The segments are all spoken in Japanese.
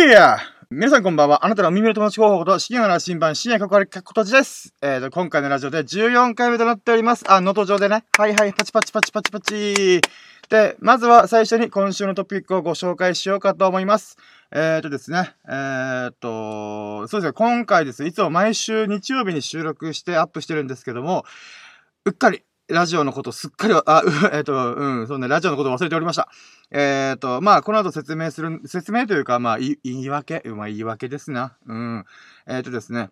Yeah! 皆さんこんばんは。あなたの耳の友達候補こと、深夜の新版、深夜かかりかことじです。えーと、今回のラジオで14回目となっております。あ、能登上でね。はいはい、パチパチパチパチパチ。で、まずは最初に今週のトピックをご紹介しようかと思います。えーとですね。えーと、そうですね。今回です、いつも毎週日曜日に収録してアップしてるんですけども、うっかり、ラジオのことすっかり、あ、えっ、と、うん、そうね、ラジオのこと忘れておりました。えっ、ー、と、まあ、この後説明する、説明というか、まあ、言い訳、まあ、言い訳ですな。うん。えっ、ー、とですね。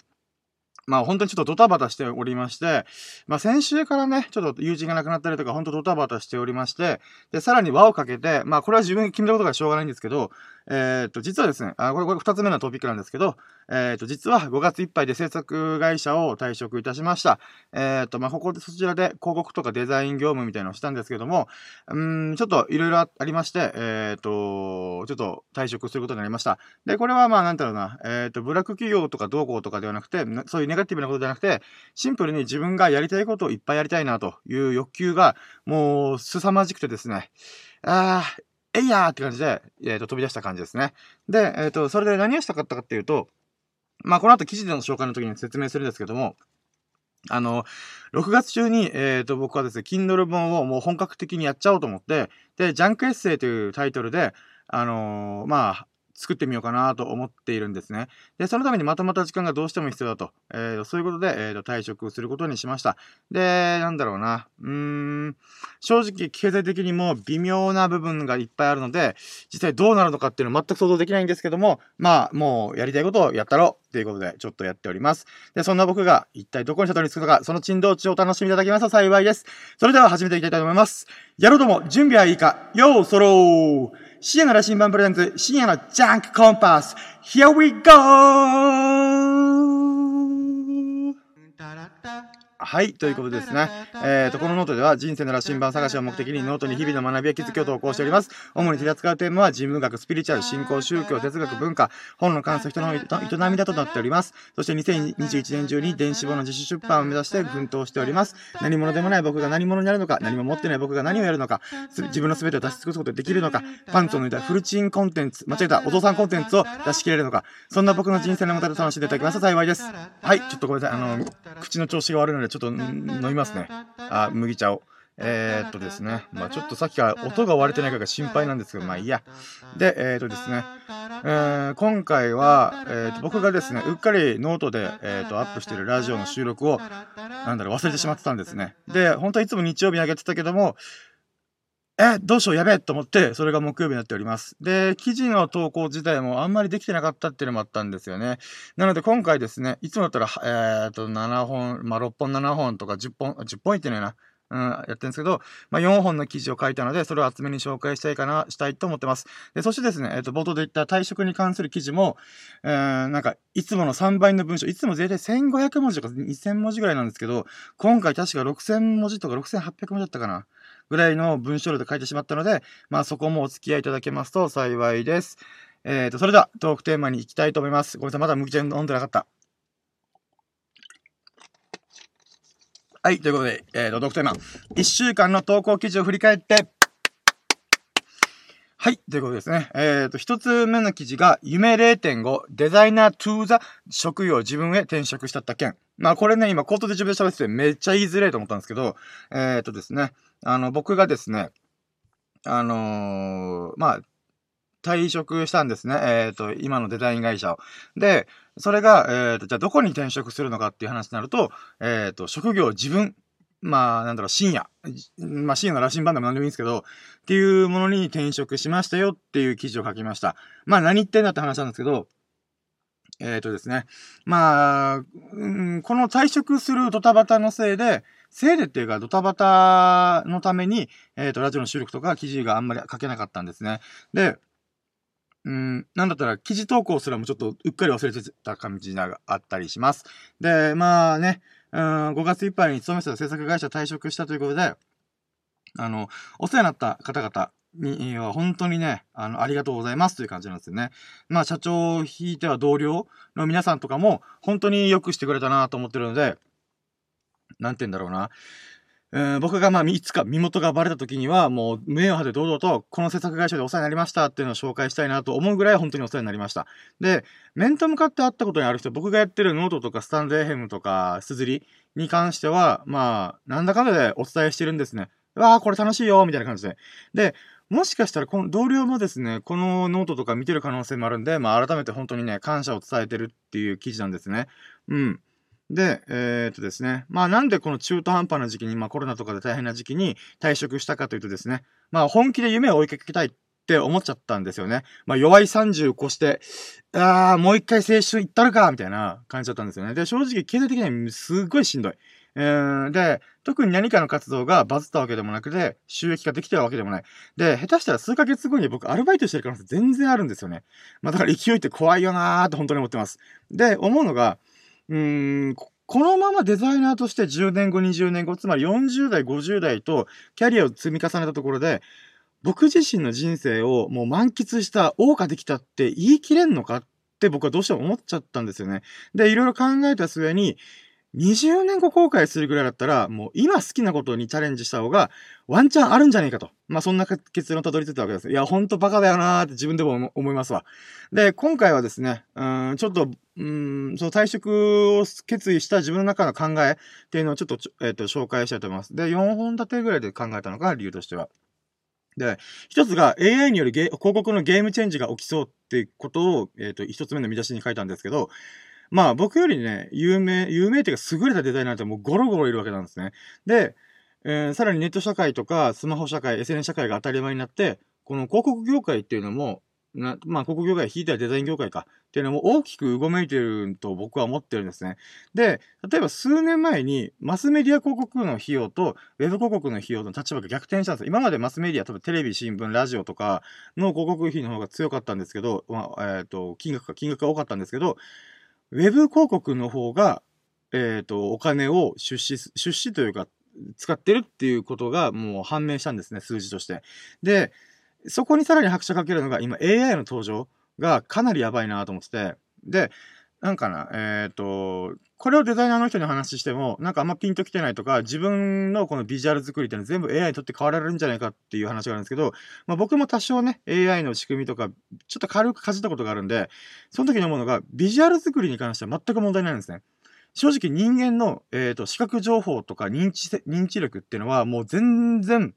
まあ本当にちょっとドタバタしておりまして、まあ先週からね、ちょっと友人が亡くなったりとか、本当ドタバタしておりまして、で、さらに輪をかけて、まあこれは自分で決めたことがしょうがないんですけど、えっ、と、実はですね、あ、これ、これ二つ目のトピックなんですけど、えっ、と、実は5月いっぱいで制作会社を退職いたしました。えっ、と、まあここでそちらで広告とかデザイン業務みたいなのをしたんですけども、うん、ちょっといろいろありまして、えっ、と、ちょっと退職することになりました。で、これはまあなんだろうな、えっ、と、ブラック企業とかどうこうとかではなくて、そういうネガティブなことではなくて、シンプルに自分がやりたいことをいっぱいやりたいなという欲求が、もう、凄まじくてですね、ああ、えいやーって感じで、えっ、ー、と、飛び出した感じですね。で、えっ、ー、と、それで何をしたかったかっていうと、まあ、この後記事での紹介の時に説明するんですけども、あの、6月中に、えっ、ー、と、僕はですね、Kindle 本をもう本格的にやっちゃおうと思って、で、ジャンクエッセイというタイトルで、あのー、まあ、作ってみようかなと思っているんですね。で、そのためにまとまた時間がどうしても必要だと。えー、そういうことで、えー、退職することにしました。で、なんだろうな。うーん、正直経済的にも微妙な部分がいっぱいあるので、実際どうなるのかっていうのは全く想像できないんですけども、まあ、もうやりたいことをやったろうっていうことで、ちょっとやっております。で、そんな僕が一体どこにたどり着くのか、その珍道中をお楽しみいただけますと幸いです。それでは始めていきたいと思います。野郎ども、準備はいいかようそろう深夜の羅針盤 presents、深夜のジャンクコンパス。Here we go! はい、ということですね。えっ、ー、と、このノートでは人生の羅針盤探しを目的にノートに日々の学びや気づきを投稿しております。主に取り扱うテーマは人文学、スピリチュアル、信仰、宗教、哲学、文化、本の感想、人の営みだとなっております。そして2021年中に電子本の自主出版を目指して奮闘しております。何者でもない僕が何者になるのか、何も持ってない僕が何をやるのか、自分の全てを出し尽くすことができるのか、パンツを脱いだフルチンコンテンツ、間違えたお父さんコンテンツを出し切れるのか、そんな僕の人生のもとで楽しんでいただきます幸いです。はい、ちょっとごめんなさい。あの、口の調子が悪いので、ょっと飲みますね。あ、麦茶を。えー、っとですね。まあちょっとさっきから音が割れてないかが心配なんですけど、まあいいや。で、えー、っとですね。えー、今回は、えー、と僕がですね、うっかりノートで、えー、とアップしてるラジオの収録を、なんだろう、忘れてしまってたんですね。で、本当はいつも日曜日に上げてたけども、え、どうしよう、やべえと思って、それが木曜日になっております。で、記事の投稿自体もあんまりできてなかったっていうのもあったんですよね。なので今回ですね、いつもだったら、えっ、と、7本、まあ、6本、7本とか10本、10本いってないな。うん、やってるんですけど、まあ、4本の記事を書いたので、それを厚めに紹介したいかな、したいと思ってます。で、そしてですね、えっ、ー、と、冒頭で言った退職に関する記事も、えー、なんか、いつもの3倍の文章、いつも絶対1500文字とか2000文字ぐらいなんですけど、今回確か6000文字とか6800文字だったかな。ぐらいの文章量で書いてしまったので、まあそこもお付き合いいただけますと幸いです。えっ、ー、と、それではトークテーマに行きたいと思います。ごめんなさい、まだ麦茶飲んでなかった。はい、ということで、えっ、ー、と、トークテーマ。1週間の投稿記事を振り返って、はい。ということですね。えっ、ー、と、一つ目の記事が、夢0.5、デザイナー to the 職業自分へ転職したった件。まあ、これね、今、コートで自分で喋っててめっちゃ言いづらいと思ったんですけど、えっ、ー、とですね、あの、僕がですね、あのー、まあ、退職したんですね。えっ、と、今のデザイン会社を。で、それが、えっ、と、じゃあどこに転職するのかっていう話になると、えっ、と、職業自分まあ、なんだろう、深夜。まあ、深夜の羅針盤でも何でもいいんですけど、っていうものに転職しましたよっていう記事を書きました。まあ、何言ってんだって話なんですけど、えっ、ー、とですね。まあ、うん、この退職するドタバタのせいで、せいでっていうか、ドタバタのために、えっ、ー、と、ラジオの収録とか記事があんまり書けなかったんですね。で、うん、なんだったら記事投稿すらもちょっとうっかり忘れてた感じがあったりします。で、まあね、うん、5月いっぱいに勤めてた制作会社退職したということで、あの、お世話になった方々には本当にね、あの、ありがとうございますという感じなんですよね。まあ、社長を引いては同僚の皆さんとかも本当によくしてくれたなと思ってるので、なんて言うんだろうな。えー、僕がまあ、いつか身元がバレた時には、もう、目を張って堂々と、この制作会社でお世話になりましたっていうのを紹介したいなと思うぐらい本当にお世話になりました。で、面と向かって会ったことにある人、僕がやってるノートとかスタンドエフエムとか、 SUZURI に関しては、まあ、なんだかんだでお伝えしてるんですね。わー、これ楽しいよみたいな感じで。で、もしかしたら、この同僚もですね、このノートとか見てる可能性もあるんで、まあ、改めて本当にね、感謝を伝えてるっていう記事なんですね。うん。で、えー、っとですね。まあなんでこの中途半端な時期に、まあコロナとかで大変な時期に退職したかというとですね、まあ本気で夢を追いかけたいって思っちゃったんですよね。まあ弱い30越して、あー、もう一回青春行ったるかみたいな感じだったんですよね。で、正直経済的にはすっごいしんどい。で、特に何かの活動がバズったわけでもなくて、収益ができてるわけでもない。で、下手したら数ヶ月後に僕アルバイトしてる可能性全然あるんですよね。まあだから勢いって怖いよなーって本当に思ってます。で、思うのが、うーん、このままデザイナーとして10年後、20年後、つまり40代、50代とキャリアを積み重ねたところで、僕自身の人生をもう満喫した謳歌できたって言い切れんのかって僕はどうしても思っちゃったんですよね。で、いろいろ考えた末に、20年後後悔するぐらいだったら、もう今好きなことにチャレンジした方が、ワンチャンあるんじゃねえかと。まあそんな結論たどり着いたわけです。いや、ほんとバカだよなーって自分でも思いますわ。で、今回はですね、うん、ちょっと、うん、その退職を決意した自分の中の考えっていうのをちょっと、えっ、ー、と、紹介したいと思います。で、4本立てぐらいで考えたのが理由としては。で、一つが AI による広告のゲームチェンジが起きそうっていうことを、えっ、ー、と、一つ目の見出しに書いたんですけど、まあ僕よりね、有名、有名っていうか優れたデザイナーってもうゴロゴロいるわけなんですね。で、えー、さらにネット社会とかスマホ社会、SNS 社会が当たり前になって、この広告業界っていうのも、なまあ、広告業界、引いたらデザイン業界かっていうのも大きくうごめいてると僕は思ってるんですね。で、例えば数年前にマスメディア広告の費用とウェブ広告の費用の立場が逆転したんです。今までマスメディア、例えばテレビ、新聞、ラジオとかの広告費の方が強かったんですけど、まあ、えっ、ー、と、金額か、金額が多かったんですけど、ウェブ広告の方が、えっ、ー、と、お金を出資、出資というか、使ってるっていうことがもう判明したんですね、数字として。で、そこにさらに拍車かけるのが、今 AI の登場がかなりやばいなと思ってて、で、なんかな、えっ、ー、と、これをデザイナーの人に話しても、なんかあんまピンときてないとか、自分のこのビジュアル作りっていうのは全部 AI にとって変わられるんじゃないかっていう話があるんですけど、まあ僕も多少ね、AI の仕組みとか、ちょっと軽くかじったことがあるんで、その時に思うのが、ビジュアル作りに関しては全く問題ないんですね。正直人間の、えっ、ー、と、視覚情報とか認知、認知力っていうのはもう全然、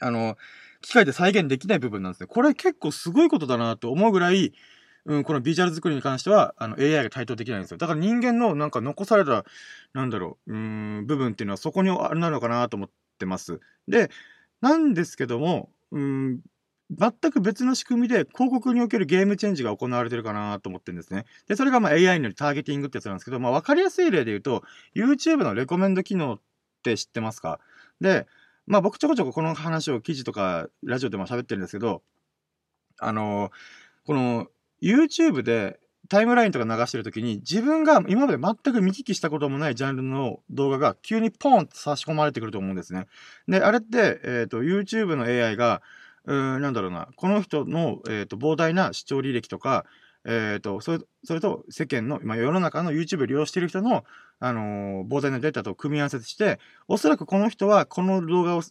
あの、機械で再現できない部分なんですね。これ結構すごいことだなと思うぐらい、うん、このビジュアル作りに関しては、あの、AI が対等できないんですよ。だから人間のなんか残された、なんだろう、うん、部分っていうのはそこにあるなのかなと思ってます。で、なんですけども、うん、全く別の仕組みで広告におけるゲームチェンジが行われてるかなと思ってるんですね。で、それがまあ AI によるターゲティングってやつなんですけど、まあわかりやすい例で言うと、YouTube のレコメンド機能って知ってますか？で、まあ僕ちょこちょここの話を記事とかラジオでも喋ってるんですけど、あのー、この YouTube でタイムラインとか流してるときに、自分が今まで全く見聞きしたこともないジャンルの動画が急にポンと差し込まれてくると思うんですね。で、あれって、えっ、ー、と、YouTube の AI が、うーん、なんだろうな、この人の、えっ、ー、と、膨大な視聴履歴とか、えっ、ー、と、それ、それと世間の、ま、世の中の YouTube を利用している人の、あの膨大なデータと組み合わせして、おそらくこの人はこの動画を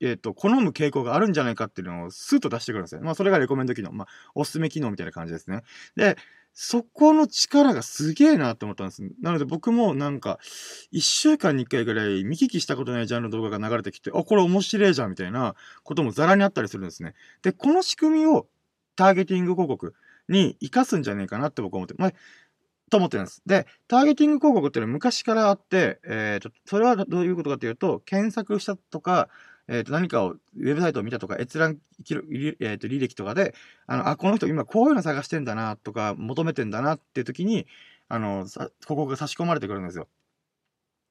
えっ、ー、と、好む傾向があるんじゃないかっていうのをスーッと出してくるんですよ。まあ、それがレコメンド機能。まあ、おすすめ機能みたいな感じですね。で、そこの力がすげえなって思ったんです。なので僕もなんか、一週間に一回ぐらい見聞きしたことないジャンルの動画が流れてきて、あ、これ面白いじゃんみたいなこともザラにあったりするんですね。で、この仕組みをターゲティング広告に活かすんじゃねえかなって僕は思って、まあ、と思ってるんです。で、ターゲティング広告っていうのは昔からあって、えっ、ー、と、それはどういうことかというと、検索したとか、えっ、ー、と、何かを、ウェブサイトを見たとか、閲覧、えっ、ー、と、履歴とかで、あの、あ、この人今こういうの探してんだな、とか、求めてんだなっていう時に、あの、さ、ここが差し込まれてくるんですよ。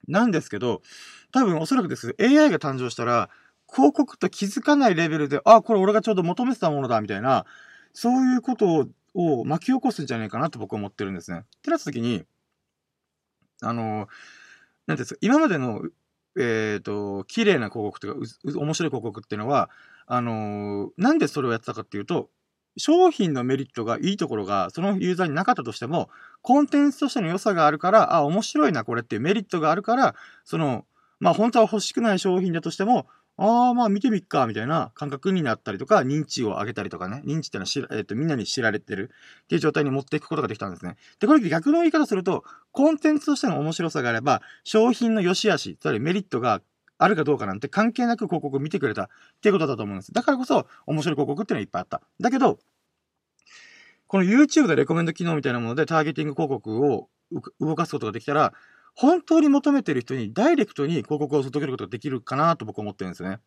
なんですけど、多分おそらくですけど、AI が誕生したら、広告と気づかないレベルで、あ、これ俺がちょうど求めてたものだ、みたいな、そういうことを巻き起こすんじゃないかなと僕は思ってるんですね。ってなった時に、あの、なんですか、今までのえっ、ー、と、綺麗な広告というか、面白い広告っていうのは、あのー、なんでそれをやってたかっていうと、商品のメリットがいいところが、そのユーザーになかったとしても、コンテンツとしての良さがあるから、あ、面白いな、これっていうメリットがあるから、その、まあ本当は欲しくない商品だとしても、ああ、まあ見てみっか、みたいな感覚になったりとか、認知を上げたりとかね、認知ってのはえっ、ー、と、みんなに知られてるっていう状態に持っていくことができたんですね。で、これ逆の言い方すると、コンテンツとしての面白さがあれば、商品の良し悪し、つまりメリットがあるかどうかなんて関係なく広告を見てくれたっていうことだと思うんです。だからこそ、面白い広告っていうのはいっぱいあった。だけど、この YouTube でレコメンド機能みたいなものでターゲティング広告を動かすことができたら、本当に求めてる人にダイレクトに広告を届けることができるかなと僕は思ってるんですね。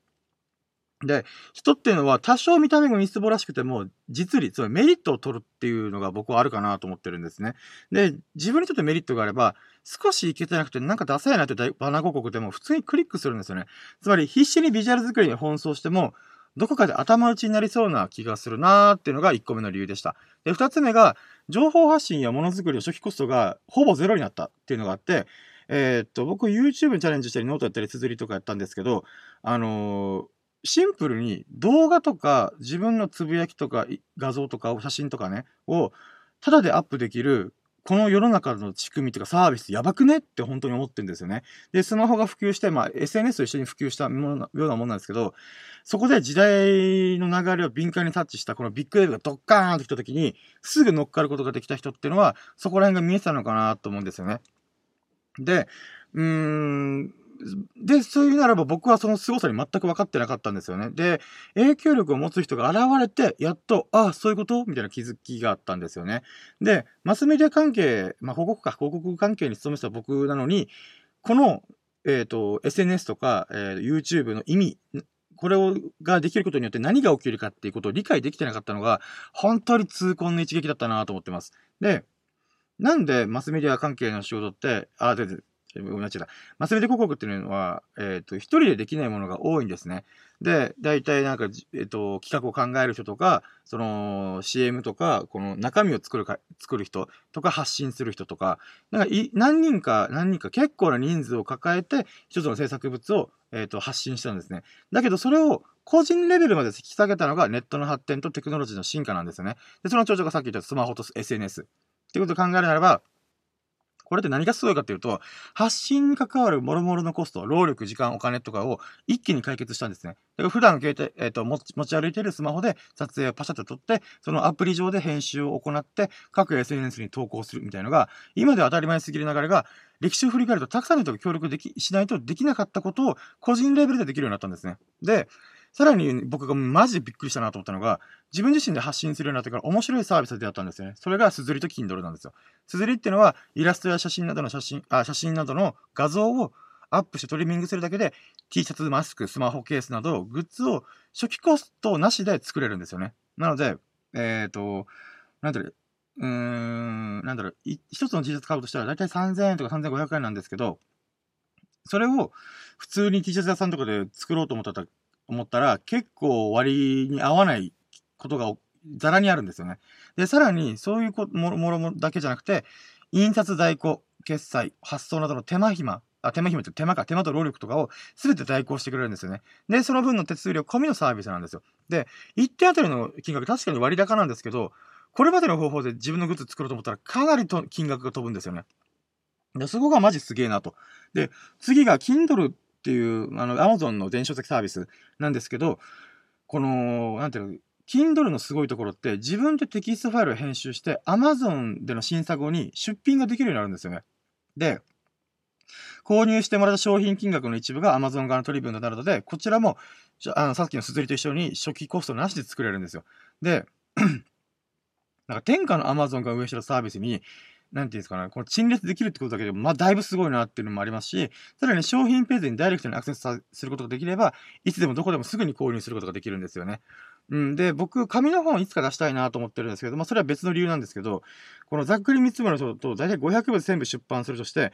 で、人っていうのは多少見た目がみすぼらしくても、実利、つまりメリットを取るっていうのが僕はあるかなと思ってるんですね。で、自分にとってメリットがあれば、少しいけてなくてなんかダサいなってバナ広告でも普通にクリックするんですよね。つまり必死にビジュアル作りに奔走しても、どこかで頭打ちになりそうな気がするなーっていうのが1個目の理由でした。で、2つ目が、情報発信やものづくりの初期コストがほぼゼロになったっていうのがあって、えー、っと、僕 YouTube にチャレンジしたりノートやったり綴りとかやったんですけど、あのーシンプルに動画とか自分のつぶやきとか画像とか写真とかね、をただでアップできるこの世の中の仕組みとかサービスやばくねって本当に思ってるんですよね。で、スマホが普及して、まあ SNS と一緒に普及したものようなもんなんですけど、そこで時代の流れを敏感に察知したこのビッグウェーブがドッカーンと来た時に、すぐ乗っかることができた人っていうのは、そこら辺が見えてたのかなと思うんですよね。で、うーん、で、そういうならば僕はその凄さに全く分かってなかったんですよね。で、影響力を持つ人が現れて、やっと、ああ、そういうこと？みたいな気づきがあったんですよね。で、マスメディア関係、まあ、広告か、広告関係に勤めてた僕なのに、この、えっ、ー、と、SNS とか、えー、YouTube の意味、これを、ができることによって何が起きるかっていうことを理解できてなかったのが、本当に痛恨の一撃だったなと思ってます。で、なんでマスメディア関係の仕事って、あ、で、ごめんなさい。マスメディ広告っていうのは、えっ、ー、と、一人でできないものが多いんですね。で、大体なんか、えっ、ー、と、企画を考える人とか、その、CM とか、この中身を作るか、作る人とか、発信する人とか、なんかい、何人か、何人か結構な人数を抱えて、一つの制作物を、えっ、ー、と、発信したんですね。だけど、それを個人レベルまで引き下げたのがネットの発展とテクノロジーの進化なんですよね。で、その長女がさっき言ったスマホと SNS。っていうことを考えるならば、これって何がすごいかっていうと、発信に関わる諸々のコスト、労力、時間、お金とかを一気に解決したんですね。だから普段携帯、えっ、ー、と持ち、持ち歩いているスマホで撮影をパシャッと撮って、そのアプリ上で編集を行って、各 SNS に投稿するみたいのが、今では当たり前すぎる流れが、歴史を振り返るとたくさんの人が協力でき、しないとできなかったことを個人レベルでできるようになったんですね。で、さらに僕がマジでびっくりしたなと思ったのが、自分自身で発信するようになってから面白いサービスで出会ったんですよね。それがすずりと Kindle なんですよ。すずりっていうのは、イラストや写真などの写真、あ、写真などの画像をアップしてトリミングするだけで、T シャツ、マスク、スマホケースなど、グッズを初期コストなしで作れるんですよね。なので、えっ、ー、と、なんだろう、うーん、なんだろう、一つの T シャツ買うとしたら大体3000円とか3500円なんですけど、それを普通に T シャツ屋さんとかで作ろうと思ったら思ったら、結構割に合わないことがざらにあるんですよね。で、さらに、そういうこもろもろだけじゃなくて、印刷代行、決済、発送などの手間暇、あ、手間暇って手間か、手間と労力とかを全て代行してくれるんですよね。で、その分の手数料込みのサービスなんですよ。で、1点あたりの金額確かに割高なんですけど、これまでの方法で自分のグッズ作ろうと思ったらかなりと金額が飛ぶんですよね。で、そこがマジすげえなと。で、次が Kindle っていう、あの、Amazon の電子書籍サービスなんですけど、この、なんていうの、Kindle のすごいところって自分でテキストファイルを編集して Amazon での審査後に出品ができるようになるんですよね。で、購入してもらった商品金額の一部が Amazon 側の取り分となるので、こちらも、あの、さっきのすずりと一緒に初期コストなしで作れるんですよ。で、なんか天下の Amazon が運営してるサービスに、なんていうんですかね、この陳列できるってことだけでも、まあ、だいぶすごいなっていうのもありますし、さらに商品ページにダイレクトにアクセスすることができれば、いつでもどこでもすぐに購入することができるんですよね。うん、で、僕、紙の本いつか出したいなと思ってるんですけど、まあ、それは別の理由なんですけど、このざっくり3つ目のと、だいたい500部全部出版するとして、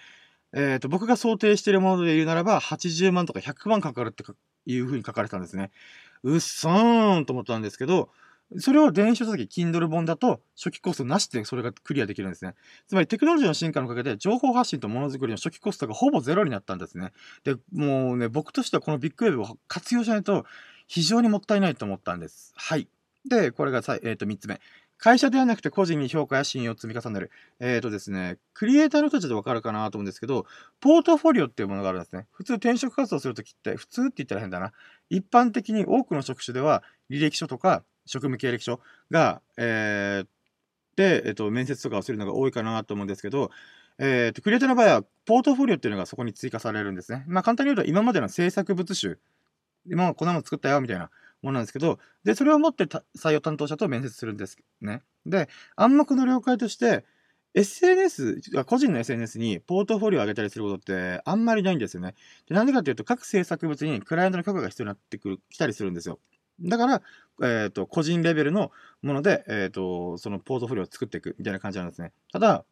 えっ、ー、と、僕が想定しているもので言うならば、80万とか100万かかるっていうふうに書かれたんですね。うっそーんと思ったんですけど、それを電子書籍、Kindle 本だと初期コストなしでそれがクリアできるんですね。つまりテクノロジーの進化のおかげで情報発信とものづくりの初期コストがほぼゼロになったんですね。で、もうね、僕としてはこのビッグウェブを活用しないと非常にもったいないと思ったんです。はい。で、これがさ、えっ、ー、と、3つ目。会社ではなくて個人に評価や信用を積み重ねる。えっ、ー、とですね、クリエイターの人たちでわかるかなと思うんですけど、ポートフォリオっていうものがあるんですね。普通転職活動するときって、普通って言ったら変だな。一般的に多くの職種では、履歴書とか、職務経歴書が、えー、で、えっ、と、面接とかをするのが多いかなと思うんですけど、えっ、ー、と、クリエイターの場合は、ポートフォリオっていうのがそこに追加されるんですね。まあ、簡単に言うと、今までの制作物集、今はこんなもの作ったよ、みたいなものなんですけど、で、それを持って採用担当者と面接するんですね。で、暗黙の了解として、SNS、個人の SNS にポートフォリオを上げたりすることってあんまりないんですよね。でなんでかっていうと、各制作物にクライアントの許可が必要になってくる、来たりするんですよ。だから、えっ、ー、と、個人レベルのもので、えっ、ー、と、そのポートフォリオを作っていくみたいな感じなんですね。ただ、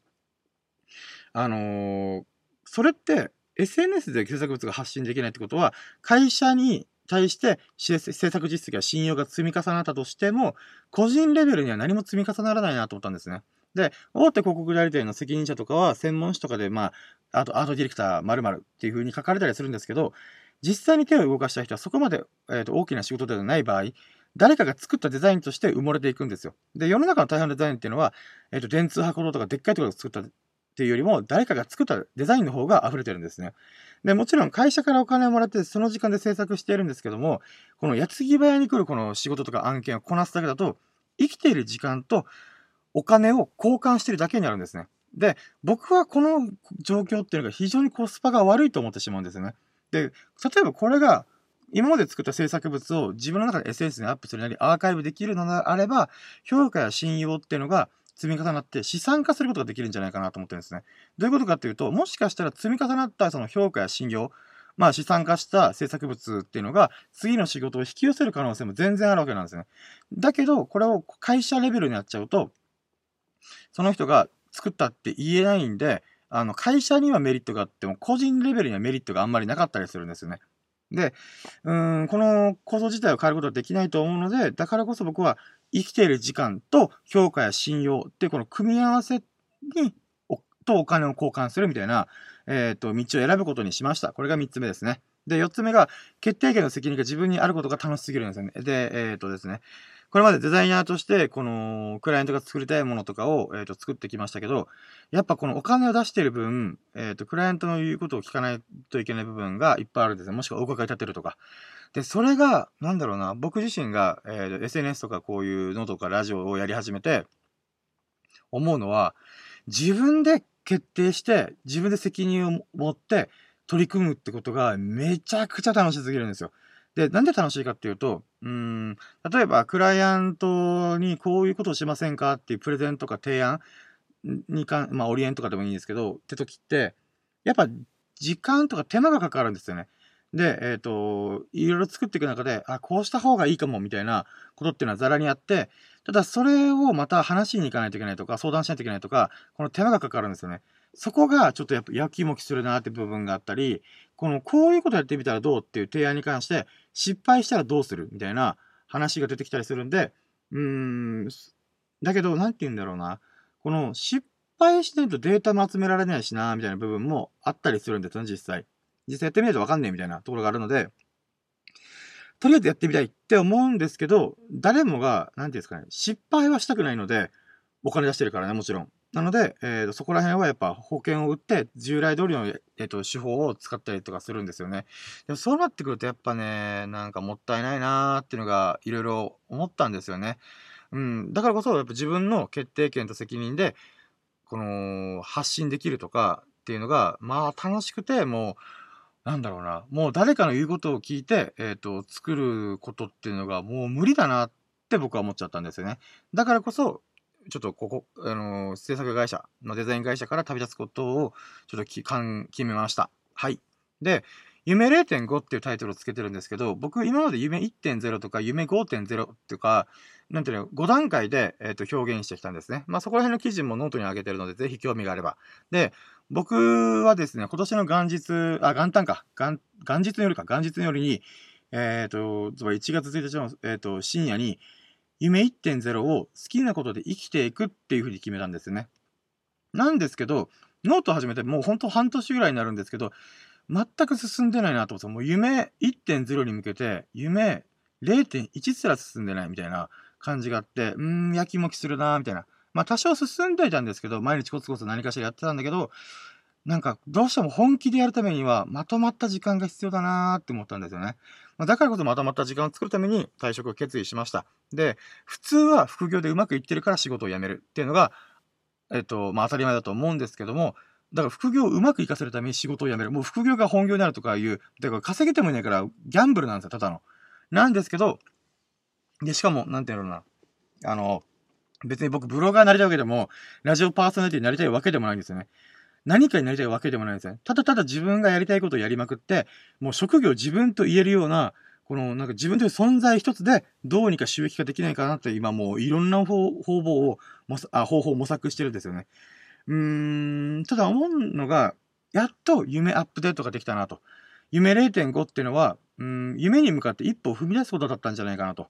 あのー、それって SNS で制作物が発信できないってことは、会社に対して制作実績や信用が積み重なったとしても、個人レベルには何も積み重ならないなと思ったんですね。で、大手広告代理店の責任者とかは、専門誌とかで、まあ、あとアートディレクター〇〇っていう風に書かれたりするんですけど、実際に手を動かした人はそこまで、えーと、大きな仕事ではない場合、誰かが作ったデザインとして埋もれていくんですよ。で、世の中の大半のデザインっていうのは、えっ、ー、と、電通箱とかでっかいところを作ったっていうよりも、誰かが作ったデザインの方が溢れてるんですね。で、もちろん会社からお金をもらって、その時間で制作しているんですけども、この矢継ぎ早に来るこの仕事とか案件をこなすだけだと、生きている時間とお金を交換してるだけになるんですね。で、僕はこの状況っていうのが非常にコスパが悪いと思ってしまうんですよね。で、例えばこれが、今まで作った制作物を自分の中で SNS にアップするなり、アーカイブできるのであれば、評価や信用っていうのが積み重なって資産化することができるんじゃないかなと思ってるんですね。どういうことかっていうと、もしかしたら積み重なったその評価や信用、まあ資産化した制作物っていうのが次の仕事を引き寄せる可能性も全然あるわけなんですね。だけど、これを会社レベルにやっちゃうと、その人が作ったって言えないんで、あの、会社にはメリットがあっても、個人レベルにはメリットがあんまりなかったりするんですよね。で、うん、この構造自体を変えることはできないと思うので、だからこそ僕は生きている時間と評価や信用っていうこの組み合わせに、とお金を交換するみたいな、えっ、ー、と、道を選ぶことにしました。これが3つ目ですね。で、4つ目が、決定権の責任が自分にあることが楽しすぎるんですよね。で、えっ、ー、とですね。これまでデザイナーとして、この、クライアントが作りたいものとかを、えっ、と、作ってきましたけど、やっぱこのお金を出してる分、えっ、と、クライアントの言うことを聞かないといけない部分がいっぱいあるんですよ。もしくはお伺い立てるとか。で、それが、なんだろうな、僕自身が、えっー、SNS とかこういうのとかラジオをやり始めて、思うのは、自分で決定して、自分で責任を持って取り組むってことがめちゃくちゃ楽しすぎるんですよ。で、なんで楽しいかっていうと、うん、例えば、クライアントにこういうことをしませんかっていうプレゼンとか提案にかん、まあ、オリエンとかでもいいんですけど、って時って、やっぱ、時間とか手間がかかるんですよね。で、えっ、ー、と、いろいろ作っていく中で、あ、こうした方がいいかも、みたいなことっていうのはザラにあって、ただそれをまた話しに行かないといけないとか、相談しないといけないとか、この手間がかかるんですよね。そこがちょっとやっぱやきもきするなって部分があったり、このこういうことやってみたらどうっていう提案に関して失敗したらどうするみたいな話が出てきたりするんで、うーん、だけど、なんて言うんだろうな。この失敗しないとデータも集められないしな、みたいな部分もあったりするんですよね、実際。実際やってみないとわかんねえみたいなところがあるので、とりあえずやってみたいって思うんですけど、誰もが、なんていうんですかね、失敗はしたくないので、お金出してるからね、もちろん。なので、えーと、そこら辺はやっぱ保険を売って、従来通りの、えーと、手法を使ったりとかするんですよね。でもそうなってくるとやっぱね、なんかもったいないなーっていうのがいろいろ思ったんですよね。うん。だからこそ、やっぱ自分の決定権と責任で、この、発信できるとかっていうのが、まあ楽しくて、もう、なんだろうな、もう誰かの言うことを聞いて、えっ、ー、と、作ることっていうのがもう無理だなって僕は思っちゃったんですよね。だからこそ、ちょっとここ、あのー、制作会社のデザイン会社から旅立つことをちょっときかん決めました。はい。で、夢0.5っていうタイトルをつけてるんですけど、僕今まで夢1.0とか夢5.0っていうか、なんていうの、5段階で、えー、と表現してきたんですね。まあそこら辺の記事もノートに上げてるので、ぜひ興味があれば。で、僕はですね、今年の元日、あ、元旦か、元元日の夜か、元日の夜に、えっ、ー、と、つまり1月1日の、えーと深夜に、夢1.0を好きなことで生きていくっていうふうに決めたんですね。なんですけど、ノート始めてもうほんと半年ぐらいになるんですけど、全く進んでないなと思って、もう夢1.0に向けて、夢0.1すら進んでないみたいな感じがあって、うーん、やきもきするなみたいな。まあ多少進んでいたんですけど、毎日コツコツ何かしらやってたんだけど、なんか、どうしても本気でやるためには、まとまった時間が必要だなーって思ったんですよね。まあ、だからこそまとまった時間を作るために退職を決意しました。で、普通は副業でうまくいってるから仕事を辞めるっていうのが、えっと、まあ当たり前だと思うんですけども、だから副業をうまくいかせるために仕事を辞める。もう副業が本業になるとかいう、だから稼げてもいないからギャンブルなんですよ、ただの。なんですけど、で、しかも、なんていうのな、あの、別に僕ブロガーになりたいわけでも、ラジオパーソナリティになりたいわけでもないんですよね。何かになりたいわけでもないんですね。ただただ自分がやりたいことをやりまくって、もう職業自分と言えるような、このなんか自分という存在一つでどうにか収益化できないかなって今もういろんな方法をあ方法を模索してるんですよね。うーん、ただ思うのが、やっと夢アップデートができたなと。夢0.5っていうのは、うん、夢に向かって一歩を踏み出すことだったんじゃないかなと。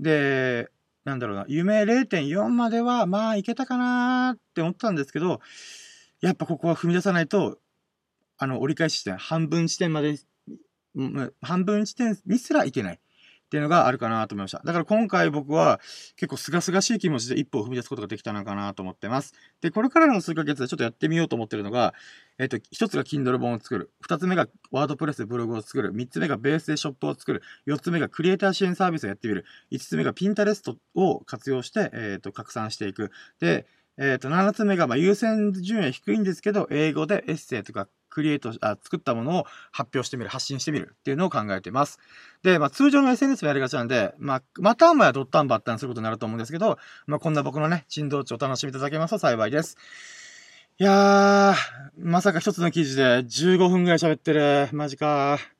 で、なんだろうな、夢0.4まではまあいけたかなって思ったんですけど、やっぱここは踏み出さないと、あの、折り返し地点、半分地点まで、半分地点にすらいけない。っていうのがあるかなと思いました。だから今回僕は結構清々しい気持ちで一歩を踏み出すことができたのかなと思ってます。で、これからの数ヶ月でちょっとやってみようと思ってるのが、えっ、と、一つが Kindle 本を作る。二つ目がワードプレスでブログを作る。三つ目がベースでショップを作る。四つ目がクリエイター支援サービスをやってみる。五つ目が Pinterest を活用して、えっ、と、拡散していく。で、えっ、ー、と、7つ目が、まあ、優先順位は低いんですけど、英語でエッセイとかクリエイト、あ、作ったものを発表してみる、発信してみるっていうのを考えています。で、まあ、通常の SNS もやりがちなんで、まあ、またもやドッタンバッタンすることになると思うんですけど、まあ、こんな僕のね、珍道中お楽しみいただけますと幸いです。いやー、まさか一つの記事で15分くらい喋ってる。マジかー。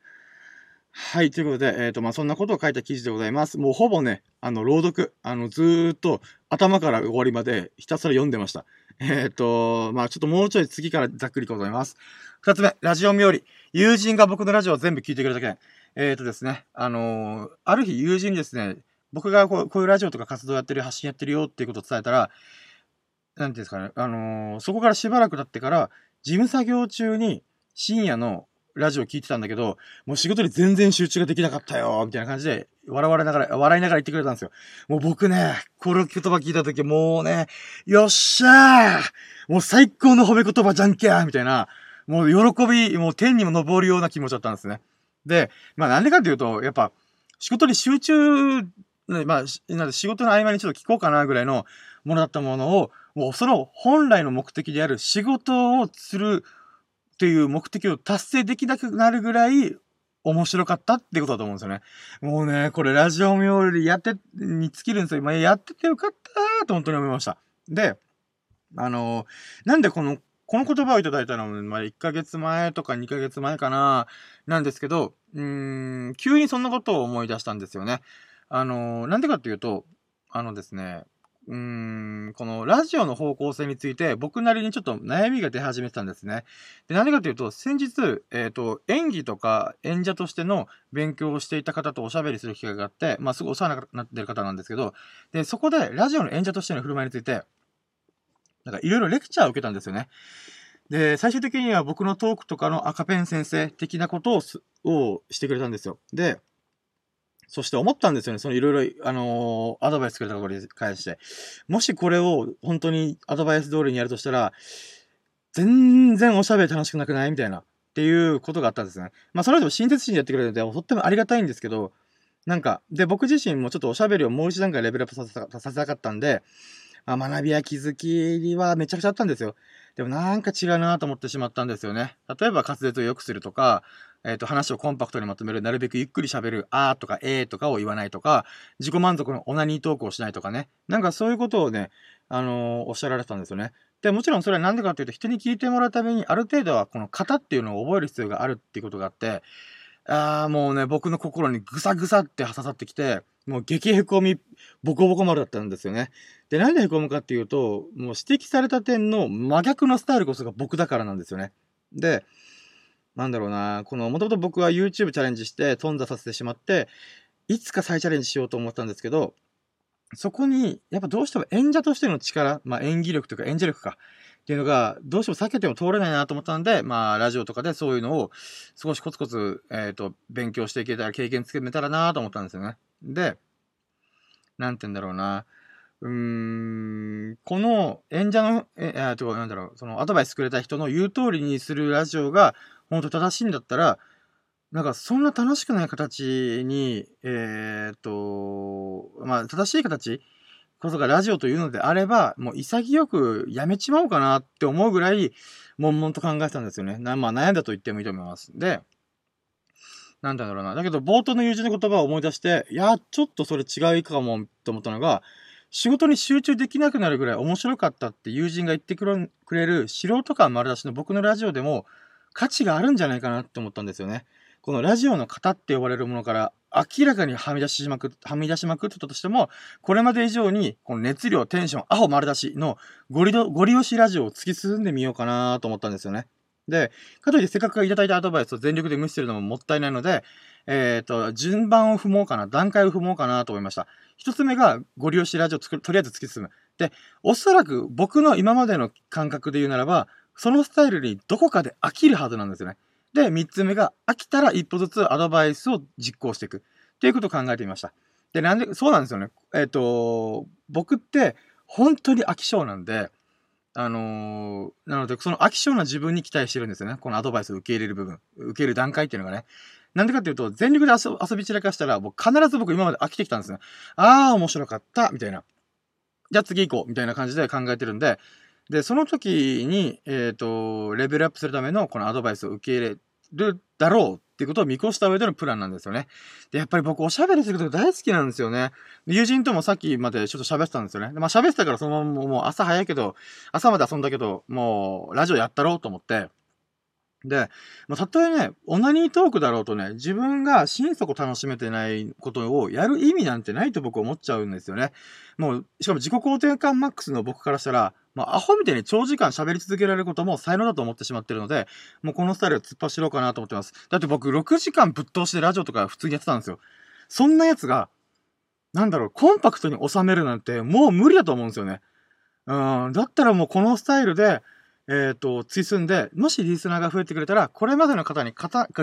はい、ということで、えっ、ー、と、まあ、そんなことを書いた記事でございます。もうほぼね、あの、朗読、あの、ずーっと頭から終わりまでひたすら読んでました。えっ、ー、と、まあ、ちょっともうちょい次からざっくりございます。二つ目、ラジオ冥利。友人が僕のラジオを全部聞いてくれた件。えっ、ー、とですね、あのー、ある日友人にですね、僕がこうこういうラジオとか活動やってる、発信やってるよっていうことを伝えたら、なんていうんですかね、あの、そこからしばらく経ってから、事務作業中に深夜のラジオ聞いてたんだけど、もう仕事に全然集中ができなかったよ、みたいな感じで、笑われながら、笑いながら言ってくれたんですよ。もう僕ね、この言葉聞いた時、もうね、よっしゃーもう最高の褒め言葉じゃんけーみたいな、もう喜び、もう天にも昇るような気持ちだったんですね。で、まあなんでかっていうと、やっぱ、仕事に集中、まあ、なんで仕事の合間にちょっと聞こうかなぐらいのものだったものを、もうその本来の目的である仕事をするっていう目的を達成できなくなるぐらい面白かったってことだと思うんですよね。もうね、これラジオ冥利やって、に尽きるんですよ。まあ、やっててよかったーと本当に思いました。で、あのー、なんでこの、この言葉をいただいたのは、まあ、1ヶ月前とか2ヶ月前かな、なんですけど、うん、急にそんなことを思い出したんですよね。あのー、なんでかっていうと、あのですね、うーん、このラジオの方向性について僕なりにちょっと悩みが出始めてたんですね。で、何かというと、先日、えっ、ー、と、演技とか演者としての勉強をしていた方とおしゃべりする機会があって、まあ、すごいお世話になってる方なんですけど、で、そこでラジオの演者としての振る舞いについて、なんかいろいろレクチャーを受けたんですよね。で、最終的には僕のトークとかの赤ペン先生的なことををしてくれたんですよ。で、そして思ったんですよね。そのいろいろ、あのー、アドバイスくれたことに関して。もしこれを本当にアドバイス通りにやるとしたら、全然おしゃべり楽しくなくない？みたいな。っていうことがあったんですね。まあ、それでも親切心でやってくれるので、とってもありがたいんですけど、なんか、で、僕自身もちょっとおしゃべりをもう一段階レベルアップさせたさせたかったんで、まあ、学びや気づきはめちゃくちゃあったんですよ。でもなんか違うなと思ってしまったんですよね。例えば滑舌を良くするとか、えっ、ー、と、話をコンパクトにまとめる、なるべくゆっくり喋る、あーとかえーとかを言わないとか、自己満足のオナニートークをしないとかね。なんかそういうことをね、あのー、おっしゃられたんですよね。で、もちろんそれは何でかっていうと、人に聞いてもらうために、ある程度はこの型っていうのを覚える必要があるっていうことがあって、あーもうね、僕の心にぐさぐさって刺さってきて、もう激へこみ、ボコボコ丸だったんですよね。で、なんでへこむかっていうと、もう指摘された点の真逆のスタイルこそが僕だからなんですよね。で、なんだろうな、この、もともと僕は YouTube チャレンジして頓挫させてしまって、いつか再チャレンジしようと思ったんですけど、そこに、やっぱどうしても演者としての力、まあ演技力というか演者力か、っていうのが、どうしても避けても通れないなと思ったんで、まあ、ラジオとかでそういうのを少しコツコツ、えっ、ー、と、勉強していけたら、経験つけめたらなと思ったんですよね。で、なんて言うんだろうな。うーん、この演者の、え、え、と、なんだろう、そのアドバイスくれた人の言う通りにするラジオが、本当正しいんだったら、なんかそんな楽しくない形に、えー、っと、まあ、正しい形こそがラジオというのであれば、もう潔くやめちまおうかなって思うぐらい、悶々と考えてたんですよね。まあ、悩んだと言ってもいいと思います。で、なんだろうな。だけど、冒頭の友人の言葉を思い出して、いや、ちょっとそれ違いかも、と思ったのが、仕事に集中できなくなるぐらい面白かったって友人が言ってくれる素人感丸出しの僕のラジオでも価値があるんじゃないかなって思ったんですよね。このラジオの型って呼ばれるものから明らかにはみ出しまく、はみ出しまくってたとしても、これまで以上に、この熱量、テンション、アホ丸出しのゴリゴリ押しラジオを突き進んでみようかなと思ったんですよね。で、かといってせっかくいただいたアドバイスを全力で無視するのももったいないので、えっ、ー、と、順番を踏もうかな、段階を踏もうかなと思いました。一つ目が、ゴリ押しラジオを、とりあえず突き進む。で、おそらく僕の今までの感覚で言うならば、そのスタイルにどこかで飽きるはずなんですよね。で、三つ目が、飽きたら一歩ずつアドバイスを実行していく。っていうことを考えてみました。で、なんで、そうなんですよね。えっ、ー、と、僕って、本当に飽き性なんで、あのー、なので、その飽き性な自分に期待してるんですよね。このアドバイスを受け入れる部分。受ける段階っていうのがね。なんでかっていうと、全力で遊び散らかしたら、もう必ず僕今まで飽きてきたんですね。あー、面白かった、みたいな。じゃあ次行こう、みたいな感じで考えてるんで、で、その時に、えっ、ー、と、レベルアップするためのこのアドバイスを受け入れるだろうっていうことを見越した上でのプランなんですよね。で、やっぱり僕おしゃべりすること大好きなんですよね。友人ともさっきまでちょっと喋ってたんですよね。でまあ喋ってたからそのままもう朝早いけど、朝まで遊んだけど、もうラジオやったろうと思って、で、まあ、たとえね、オナニートークだろうとね、自分が心底楽しめてないことをやる意味なんてないと僕思っちゃうんですよね。もう、しかも自己肯定感マックスの僕からしたら、まあ、アホみたいに長時間喋り続けられることも才能だと思ってしまってるので、もうこのスタイルを突っ走ろうかなと思ってます。だって僕6時間ぶっ通してラジオとか普通にやってたんですよ。そんなやつが、なんだろう、コンパクトに収めるなんてもう無理だと思うんですよね。うん、だったらもうこのスタイルで、えっ、ー、と、進んで、もしリスナーが増えてくれたら、これまでの方に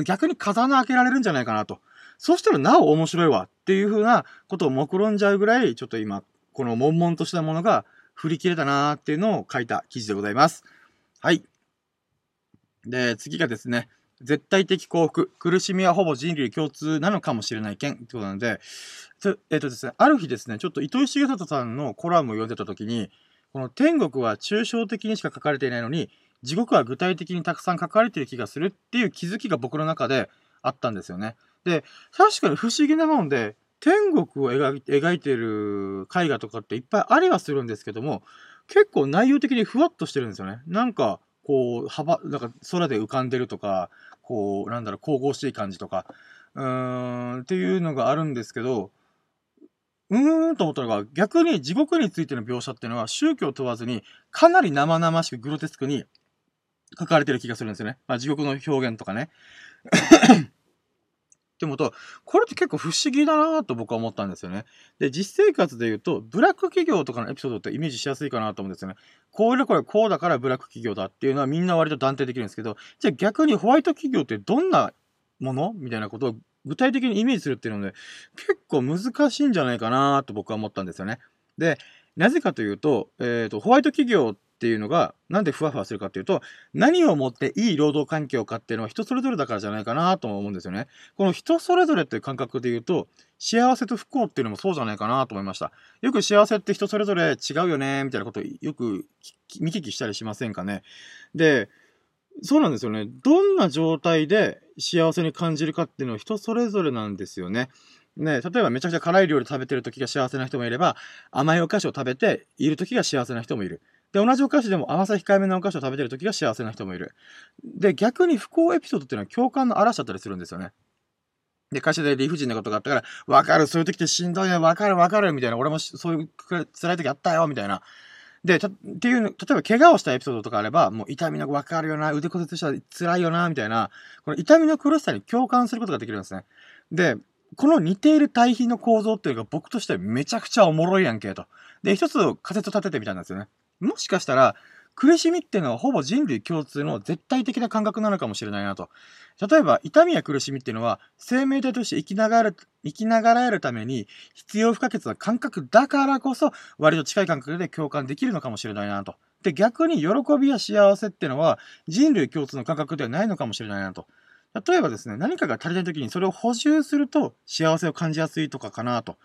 逆に風穴開けられるんじゃないかなと。そうしたらなお面白いわっていう風なことを目論んじゃうぐらい、ちょっと今、この悶々としたものが振り切れたなーっていうのを書いた記事でございます。はい。で、次がですね、絶対的幸福、苦しみはほぼ人類共通なのかもしれない件ってことなので、えっ、ー、とですね、ある日ですね、ちょっと糸井重里さんのコラムを読んでた時に、この天国は抽象的にしか書かれていないのに、地獄は具体的にたくさん書かれている気がするっていう気づきが僕の中であったんですよね。で、確かに不思議なもんで、天国を描いている絵画とかっていっぱいありはするんですけども、結構内容的にふわっとしてるんですよね。なんか、こう、幅、なんか空で浮かんでるとか、こう、なんだろう、神々しい感じとか、うーん、っていうのがあるんですけど、うーんと思ったのが、逆に地獄についての描写っていうのは宗教問わずに、かなり生々しくグロテスクに書かれてる気がするんですよね。まあ、地獄の表現とかね。って思うと、これって結構不思議だなと僕は思ったんですよね。で、実生活で言うと、ブラック企業とかのエピソードってイメージしやすいかなと思うんですよね。これこれこうだからブラック企業だっていうのはみんな割と断定できるんですけど、じゃあ逆にホワイト企業ってどんなもの？みたいなことを具体的にイメージするっていうので、結構難しいんじゃないかなと僕は思ったんですよね。で、なぜかというと、えっ、ー、と、ホワイト企業っていうのが、なんでふわふわするかっていうと、何をもっていい労働環境かっていうのは人それぞれだからじゃないかなと思うんですよね。この人それぞれっていう感覚で言うと、幸せと不幸っていうのもそうじゃないかなと思いました。よく幸せって人それぞれ違うよね、みたいなことをよく見聞きしたりしませんかね。で、そうなんですよね。どんな状態で幸せに感じるかっていうのは人それぞれなんですよね。ね、例えばめちゃくちゃ辛い料理食べてる時が幸せな人もいれば、甘いお菓子を食べている時が幸せな人もいる。で、同じお菓子でも甘さ控えめなお菓子を食べてる時が幸せな人もいる。で、逆に不幸エピソードっていうのは共感の嵐だったりするんですよね。で、会社で理不尽なことがあったから、わかる、そういう時ってしんどいね、わかる、わかる、みたいな、俺もそういう辛い時あったよ、みたいな。で、たっていう、例えば怪我をしたエピソードとかあれば、もう痛みの分かるよな、腕骨折したら辛いよな、みたいな、この痛みの苦しさに共感することができるんですね。で、この似ている対比の構造っていうのが僕としてめちゃくちゃおもろいやんけ、と。で、一つ仮説を立ててみたんですよね。もしかしたら、苦しみっていうのはほぼ人類共通の絶対的な感覚なのかもしれないなと。例えば、痛みや苦しみっていうのは、生命体として生きながら、生きながらえるために必要不可欠な感覚だからこそ、割と近い感覚で共感できるのかもしれないなと。で、逆に喜びや幸せっていうのは、人類共通の感覚ではないのかもしれないなと。例えばですね、何かが足りない時にそれを補充すると幸せを感じやすいとかかなと。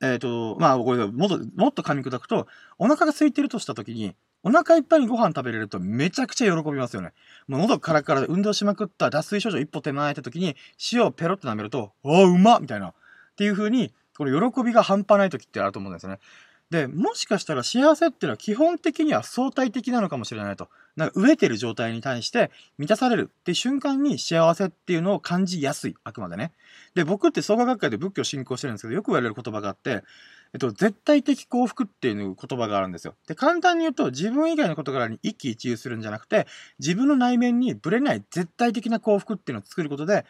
えっ、ー、と、まあ、これ、もっと、もっと噛み砕くと、お腹が空いてるとした時に、お腹いっぱいにご飯食べれるとめちゃくちゃ喜びますよね。もう喉カラカラで運動しまくった脱水症状一歩手前った時に塩をペロッと舐めると、おうまみたいな。っていう風に、この喜びが半端ない時ってあると思うんですよね。で、もしかしたら幸せっていうのは基本的には相対的なのかもしれないと。なんか飢えてる状態に対して満たされるって瞬間に幸せっていうのを感じやすい。あくまでね。で、僕って創価学会で仏教を信仰してるんですけど、よく言われる言葉があって、えっと、絶対的幸福っていう言葉があるんですよ。で、簡単に言うと、自分以外の事柄に一喜一憂するんじゃなくて、自分の内面にぶれない絶対的な幸福っていうのを作ることで、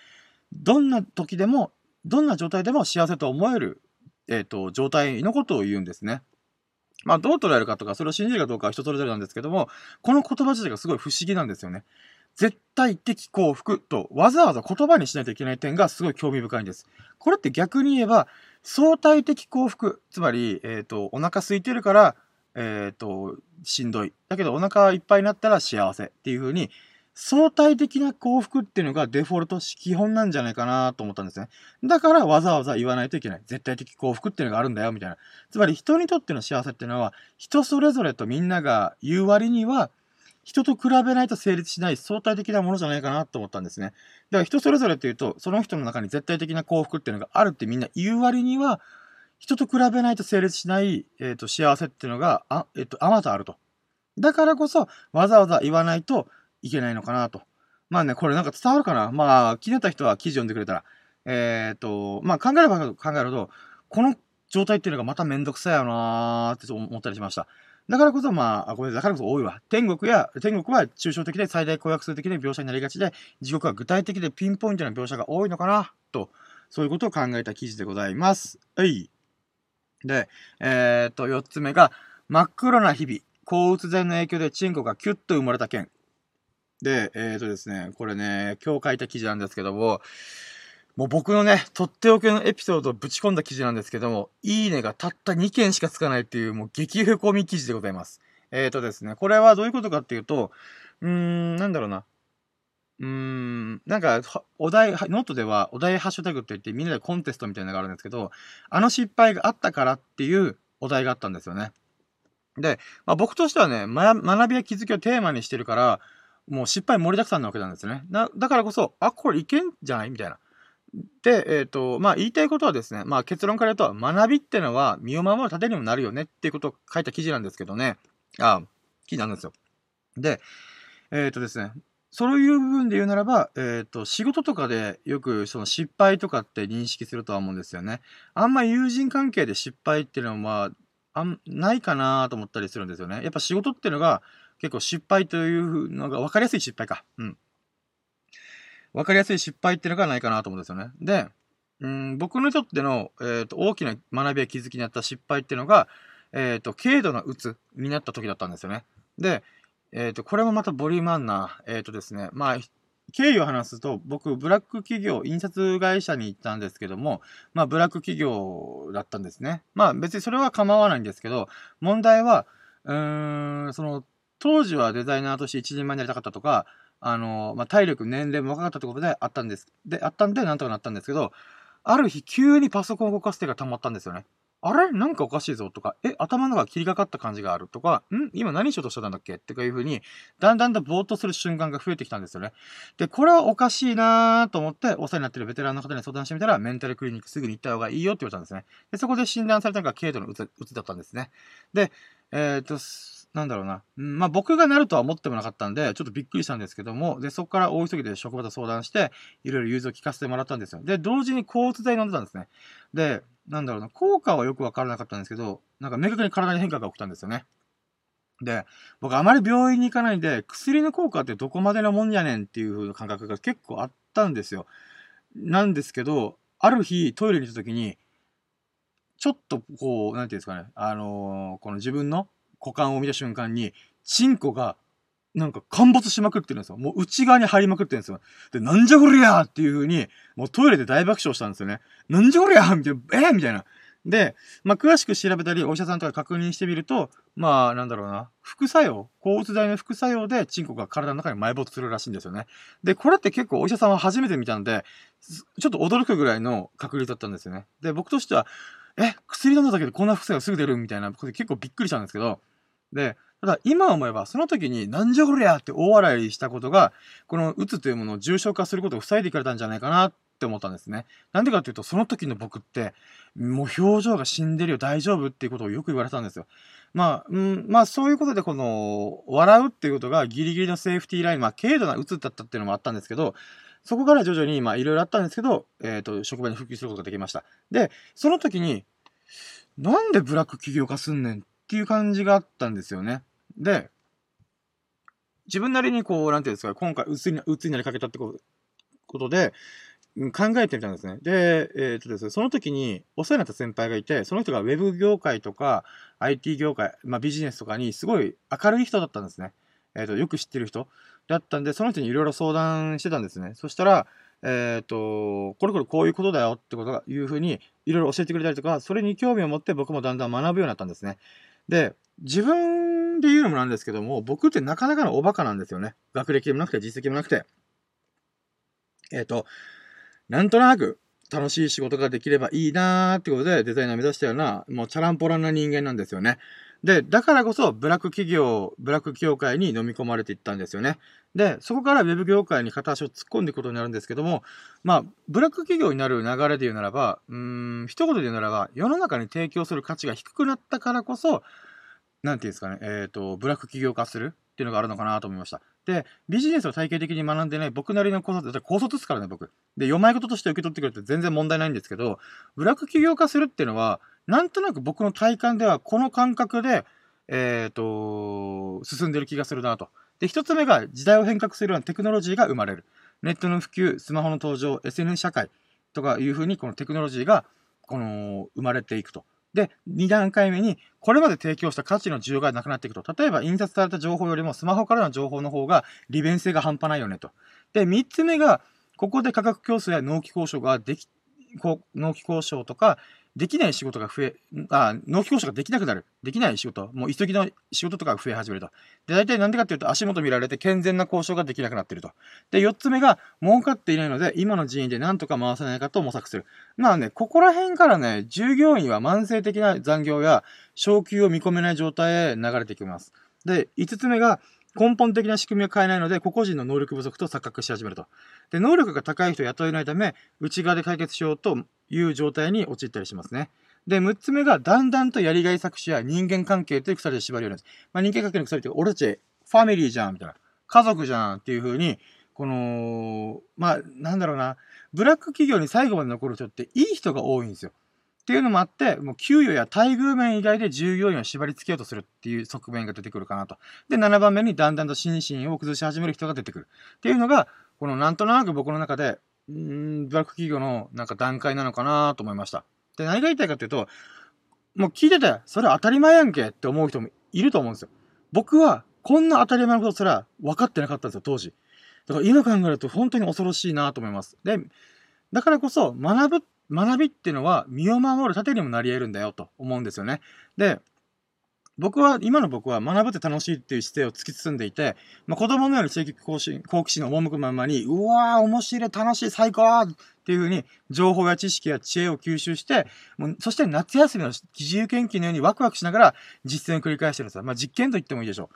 どんな時でも、どんな状態でも幸せと思える、えっと、状態のことを言うんですね。まあ、どう捉えるかとか、それを信じるかどうかは人それぞれなんですけども、この言葉自体がすごい不思議なんですよね。絶対的幸福とわざわざ言葉にしないといけない点がすごい興味深いんです。これって逆に言えば、相対的幸福。つまり、えっ、ー、と、お腹空いてるから、えっ、ー、と、しんどい。だけどお腹いっぱいになったら幸せっていう風に、相対的な幸福っていうのがデフォルト、基本なんじゃないかなと思ったんですね。だからわざわざ言わないといけない。絶対的幸福っていうのがあるんだよ、みたいな。つまり人にとっての幸せっていうのは、人それぞれとみんなが言う割には、人と比べないと成立しない相対的なものじゃないかなと思ったんですね。だから人それぞれっていうと、その人の中に絶対的な幸福っていうのがあるってみんな言う割には、人と比べないと成立しない、えっ、ー、と、幸せっていうのが、あ、えっ、ー、と、あまたあると。だからこそ、わざわざ言わないといけないのかなと。まあね、これなんか伝わるかな？まあ、気になった人は記事読んでくれたら。えっ、ー、と、まあ考えれば考えると、この状態っていうのがまためんどくさいよなーって思ったりしました。だからこそ、まあ、これだからこそ多いわ。天国や、天国は抽象的で最大公約数的な描写になりがちで、地獄は具体的でピンポイントな描写が多いのかな、と、そういうことを考えた記事でございます。はい。で、えー、っと、四つ目が、真っ黒な日々、抗うつ剤の影響でチンコがキュッと生まれた件。で、えー、っとですね、これね、今日書いた記事なんですけども、もう僕のね、とっておきのエピソードをぶち込んだ記事なんですけども、いいねがたった2件しかつかないっていう、もう激へこみ記事でございます。えーとですね、これはどういうことかっていうと、うーん、なんだろうな。うーん、なんか、お題、ノートではお題ハッシュタグって言ってみんなでコンテストみたいなのがあるんですけど、あの失敗があったからっていうお題があったんですよね。で、まあ、僕としてはね、ま、学びや気づきをテーマにしてるから、もう失敗盛りだくさんなわけなんですよね。だからこそ、あ、これいけんじゃない？みたいな。で、えっ、ー、と、まあ、言いたいことはですね、まあ、結論から言うと、学びってのは身を守る盾にもなるよねっていうことを書いた記事なんですけどね。あ、記事なんですよ。で、えっ、ー、とですね、そういう部分で言うならば、えっ、ー、と、仕事とかでよくその失敗とかって認識するとは思うんですよね。あんま友人関係で失敗っていうのは、あん、ないかなと思ったりするんですよね。やっぱ仕事っていうのが結構失敗というのが分かりやすい失敗か。うん。分かりやすい失敗っていうのがないかなと思うんですよね。で、うん、僕にとっての、えーと、大きな学びや気づきになった失敗っていうのが、えっ、ー、と、軽度なうつになった時だったんですよね。で、えっ、ー、と、これもまたボリュームあんな、えっ、ー、とですね、まあ、経緯を話すと、僕、ブラック企業、印刷会社に行ったんですけども、まあ、ブラック企業だったんですね。まあ、別にそれは構わないんですけど、問題は、うーん、その、当時はデザイナーとして一人前になりたかったとか、あの、まあ、体力、年齢も若かったってことであったんです。で、あったんで、なんとかなったんですけど、ある日、急にパソコンを動かす手が溜まったんですよね。あれ？なんかおかしいぞとか、え、頭の中切りかかった感じがあるとか、ん？今何しようとしてたんだっけ？ってかいう風に、だんだんとぼーっとする瞬間が増えてきたんですよね。で、これはおかしいなーと思って、お世話になってるベテランの方に相談してみたら、メンタルクリニックすぐに行った方がいいよって言われたんですね。で、そこで診断されたのが軽度のうつ、うつだったんですね。で、えー、っと、なんだろうな。うん、まあ僕がなるとは思ってもなかったんで、ちょっとびっくりしたんですけども、で、そこから大急ぎで職場と相談して、いろいろ融通を聞かせてもらったんですよ。で、同時に抗うつ剤飲んでたんですね。で、なんだろうな、効果はよくわからなかったんですけど、なんか明確に体に変化が起きたんですよね。で、僕あまり病院に行かないんで、薬の効果ってどこまでのもんやねんっていう風な感覚が結構あったんですよ。なんですけど、ある日トイレに行った時に、ちょっとこう、なんていうんですかね、あのー、この自分の股間を見た瞬間に、チンコが、なんか陥没しまくってるんですよ。もう内側に入りまくってるんですよ。で、なんじゃこりゃーっていう風に、もうトイレで大爆笑したんですよね。なんじゃこりゃーみたいな、えー、みたいな。で、まあ、詳しく調べたり、お医者さんとか確認してみると、まあ、なんだろうな、副作用、抗うつ剤の副作用で、チンコが体の中に埋没するらしいんですよね。で、これって結構お医者さんは初めて見たんで、ちょっと驚くぐらいの確率だったんですよね。で、僕としては、え、薬飲んだだけでこんな副作用すぐ出るみたいなことで結構びっくりしたんですけど、で、ただ今思えば、その時になんじゃこりゃって大笑いしたことが、このうつというものを重症化することを防いでくれたんじゃないかなって思ったんですね。なんでかっていうと、その時の僕って、もう表情が死んでるよ、大丈夫っていうことをよく言われたんですよ。まあ、うん、まあそういうことでこの、笑うっていうことがギリギリのセーフティーライン、まあ軽度なうつだったっていうのもあったんですけど、そこから徐々に、まあいろいろあったんですけど、えっ、ー、と、職場に復帰することができました。で、その時に、なんでブラック起業化すんねんっていう感じがあったんですよね。で、自分なりにこう、なんていうんですか、今回、うつに、になりかけたってことで、考えてみたんですね。で、えっ、とですね、その時にお世話になった先輩がいて、その人が Web 業界とか IT 業界、まあビジネスとかにすごい明るい人だったんですね。えっ、と、よく知ってる人だったんで、その人にいろいろ相談してたんですね。そしたら、えっ、と、これこれこういうことだよってことが、いうふうにいろいろ教えてくれたりとか、それに興味を持って僕もだんだん学ぶようになったんですね。で、自分で言うのもなんですけども、僕ってなかなかのおバカなんですよね。学歴もなくて、実績もなくて。えっ、と、なんとなく楽しい仕事ができればいいなーってことでデザイナー目指したような、もうチャランポランな人間なんですよね。で、だからこそ、ブラック企業、ブラック業界に飲み込まれていったんですよね。で、そこからウェブ業界に片足を突っ込んでいくことになるんですけども、まあ、ブラック企業になる流れで言うならば、うん、一言で言うならば、世の中に提供する価値が低くなったからこそ、なんていうんですかね、えっ、ー、と、ブラック企業化するっていうのがあるのかなと思いました。で、ビジネスを体系的に学んでない僕なりの考察、だって高卒ですからね、僕。で、読まいこととして受け取ってくれて全然問題ないんですけど、ブラック企業化するっていうのは、なんとなく僕の体感ではこの感覚で、えっ、ー、と、進んでる気がするなと。で、一つ目が時代を変革するようなテクノロジーが生まれる。ネットの普及、スマホの登場、SNS 社会とかいうふうに、このテクノロジーが、この、生まれていくと。で、2段階目に、これまで提供した価値の需要がなくなっていくと。例えば、印刷された情報よりもスマホからの情報の方が利便性が半端ないよねと。で、3つ目が、ここで価格競争や納期交渉ができ、納期交渉とか、できない仕事が増え、あ、納期交渉ができなくなる。できない仕事、もう急ぎの仕事とかが増え始めると。で、大体なんでかっていうと、足元見られて健全な交渉ができなくなってると。で、4つ目が、儲かっていないので、今の人員で何とか回せないかと模索する。まあね、ここら辺からね、従業員は慢性的な残業や、昇給を見込めない状態へ流れてきます。で、5つ目が、根本的な仕組みを変えないので、個々人の能力不足と錯覚し始めると。で、能力が高い人を雇えないため、内側で解決しようという状態に陥ったりしますね。で、6つ目が、だんだんとやりがい搾取や人間関係という鎖で縛りよるんです。まあ、人間関係の鎖って、俺たち、ファミリーじゃん、みたいな。家族じゃん、っていう風に、この、まあ、なんだろうな、ブラック企業に最後まで残る人っていい人が多いんですよ。っていうのもあって、もう給与や待遇面以外で従業員を縛り付けようとするっていう側面が出てくるかなと。で、7番目にだんだんと心身を崩し始める人が出てくる。っていうのが、このなんとなく僕の中で、うん、ブラック企業のなんか段階なのかなと思いました。で、何が言いたいかっていうと、もう聞いてて、それ当たり前やんけって思う人もいると思うんですよ。僕は、こんな当たり前のことすら分かってなかったんですよ、当時。だから今考えると本当に恐ろしいなと思います。で、だからこそ学ぶっ学びっていうのは身を守る盾にもなり得るんだよと思うんですよね。で、僕は、今の僕は学ぶって楽しいっていう姿勢を突き進んでいて、まあ、子供のように積極好奇心の赴くままに、うわー、面白い、楽しい、最高っていうふうに、情報や知識や知恵を吸収して、もうそして夏休みの自由研究のようにワクワクしながら実践を繰り返してるんですよ。まあ、実験と言ってもいいでしょ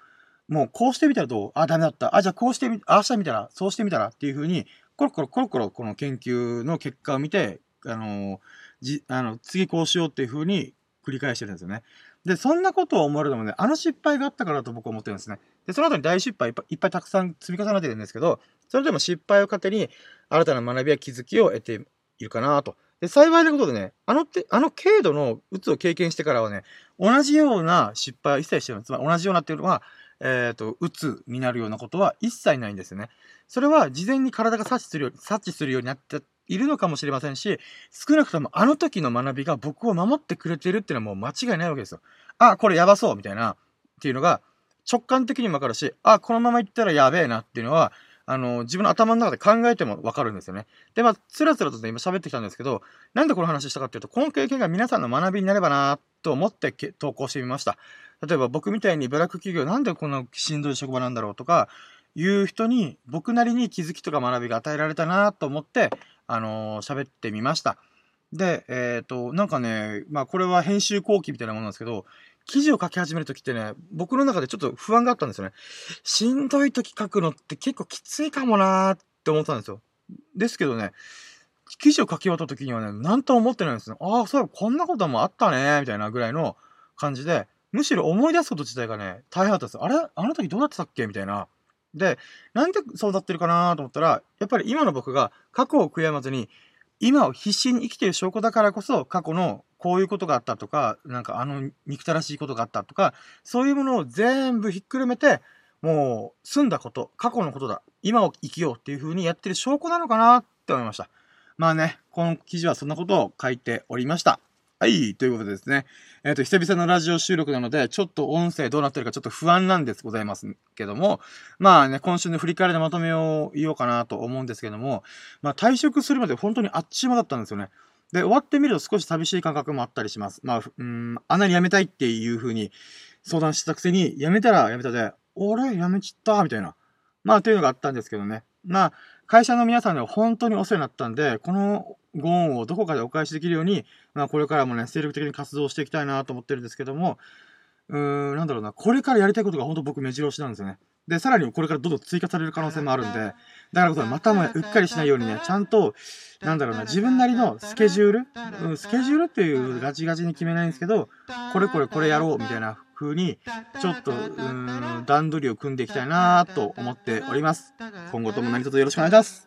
う。もう、こうしてみたらどう？あ、ダメだった。あ、じゃあこうしてみ、ああしたみたら、そうしてみたらっていうふうに、コロコロコロコロこの研究の結果を見て、あの、じ、あの、次こうしようっていう風に繰り返してるんですよね。で、そんなことを思われるのもね、あの失敗があったからと僕は思ってるんですね。で、その後に大失敗いっぱいいっぱいたくさん積み重ねてるんですけど、それでも失敗を糧に新たな学びや気づきを得ているかなと。で、幸いなことでね、あのて、あの軽度のうつを経験してからはね、同じような失敗は一切してない。つまり同じようなっていうのは、えっ、ー、と、うつになるようなことは一切ないんですよね。それは事前に体が察知するように、察知するようになっているのかもしれませんし、少なくともあの時の学びが僕を守ってくれてるっていうのはもう間違いないわけですよ。あ、これやばそうみたいな、っていうのが、直感的にもわかるし、あ、このまま行ったらやべえなっていうのは、あの、自分の頭の中で考えてもわかるんですよね。で、まあ、つらつらとね、今喋ってきたんですけど、なんでこの話したかっていうと、この経験が皆さんの学びになればなと思って投稿してみました。例えば僕みたいにブラック企業なんでこんなしんどい職場なんだろうとか、いう人に僕なりに気づきとか学びが与えられたなと思って、あのー、喋ってみました。で、えっ、ー、と、なんかね、まあこれは編集後期みたいなものなんですけど、記事を書き始めるときってね、僕の中でちょっと不安があったんですよね。しんどいとき書くのって結構きついかもなーって思ったんですよ。ですけどね、記事を書き終わった時にはね、なんとも思ってないんですね。ああ、そういえばこんなこともあったねみたいなぐらいの感じで、むしろ思い出すこと自体がね、大変だったんですよ。あれ？あの時どうなってたっけ？みたいな。で、なんでそうなってるかなと思ったら、やっぱり今の僕が過去を悔やまずに、今を必死に生きている証拠だからこそ、過去のこういうことがあったとか、なんかあの憎たらしいことがあったとか、そういうものを全部ひっくるめて、もう済んだこと、過去のことだ、今を生きようっていう風にやってる証拠なのかなって思いました。まあね、この記事はそんなことを書いておりました。はい、ということでですね。えっ、ー、と、久々のラジオ収録なので、ちょっと音声どうなってるかちょっと不安なんですございますけども、まあね、今週の振り返りでまとめを言おうかなと思うんですけども、まあ退職するまで本当にあっちまだったんですよね。で、終わってみると少し寂しい感覚もあったりします。まあ、うん、あんなに辞めたいっていう風に相談したくせに、辞めたら辞めたで、俺辞めちった？みたいな。まあ、というのがあったんですけどね。まあ、会社の皆さんには本当にお世話になったんで、このご恩をどこかでお返しできるように、まあ、これからもね、精力的に活動していきたいなと思ってるんですけども、うーん、なんだろうな、これからやりたいことが本当僕目白押しなんですよね。で、さらにこれからどんどん追加される可能性もあるんで、だからこそまたもうっかりしないようにね、ちゃんと、なんだろうな、自分なりのスケジュール、うん、スケジュールっていうガチガチに決めないんですけど、これこれこれやろうみたいな風に、ちょっと、うん、段取りを組んでいきたいなと思っております。今後とも何卒よろしくお願いします。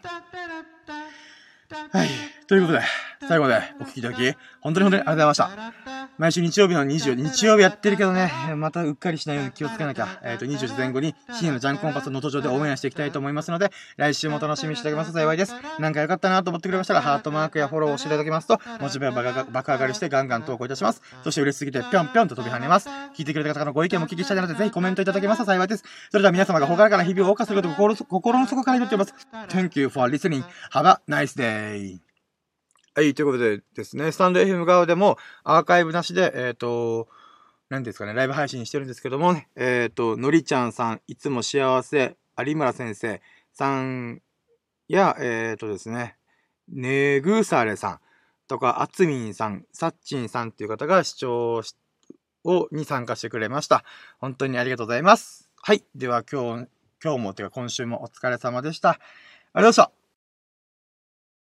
はい。ということで、最後までお聞きいただき、本当に本当にありがとうございました。毎週日曜日の20、日曜日やってるけどね、またうっかりしないように気をつけなきゃ、えっ、ー、と、20時前後に深夜のジャンコンパスの登場で応援していきたいと思いますので、来週も楽しみにしていただけますと幸いです。なんか良かったなと思ってくれましたら、ハートマークやフォローをしていただけますと、モチベが爆上がりしてガンガン投稿いたします。そして嬉しすぎてぴょんぴょんと飛び跳ねます。聞いてくれた方のご意見も聞きしたいので、ぜひコメントいただけますと幸いです。それでは皆様が他から日々を謳歌することを心の底から祈っています。Thank you for listening. Have a nice day. はい、ということでですね、スタンド FM 側でもアーカイブなしで、えっ、ー、と、何ですかね、ライブ配信してるんですけどもね、えっ、ー、と、のりちゃんさん、いつも幸せ、有村先生さんや、えっ、ー、とですね、ねぐされさんとか、あつみんさん、さっちんさんっていう方が視聴をに参加してくれました。本当にありがとうございます。はい。では今日、今日も、てか今週もお疲れ様でした。ありがとうございました。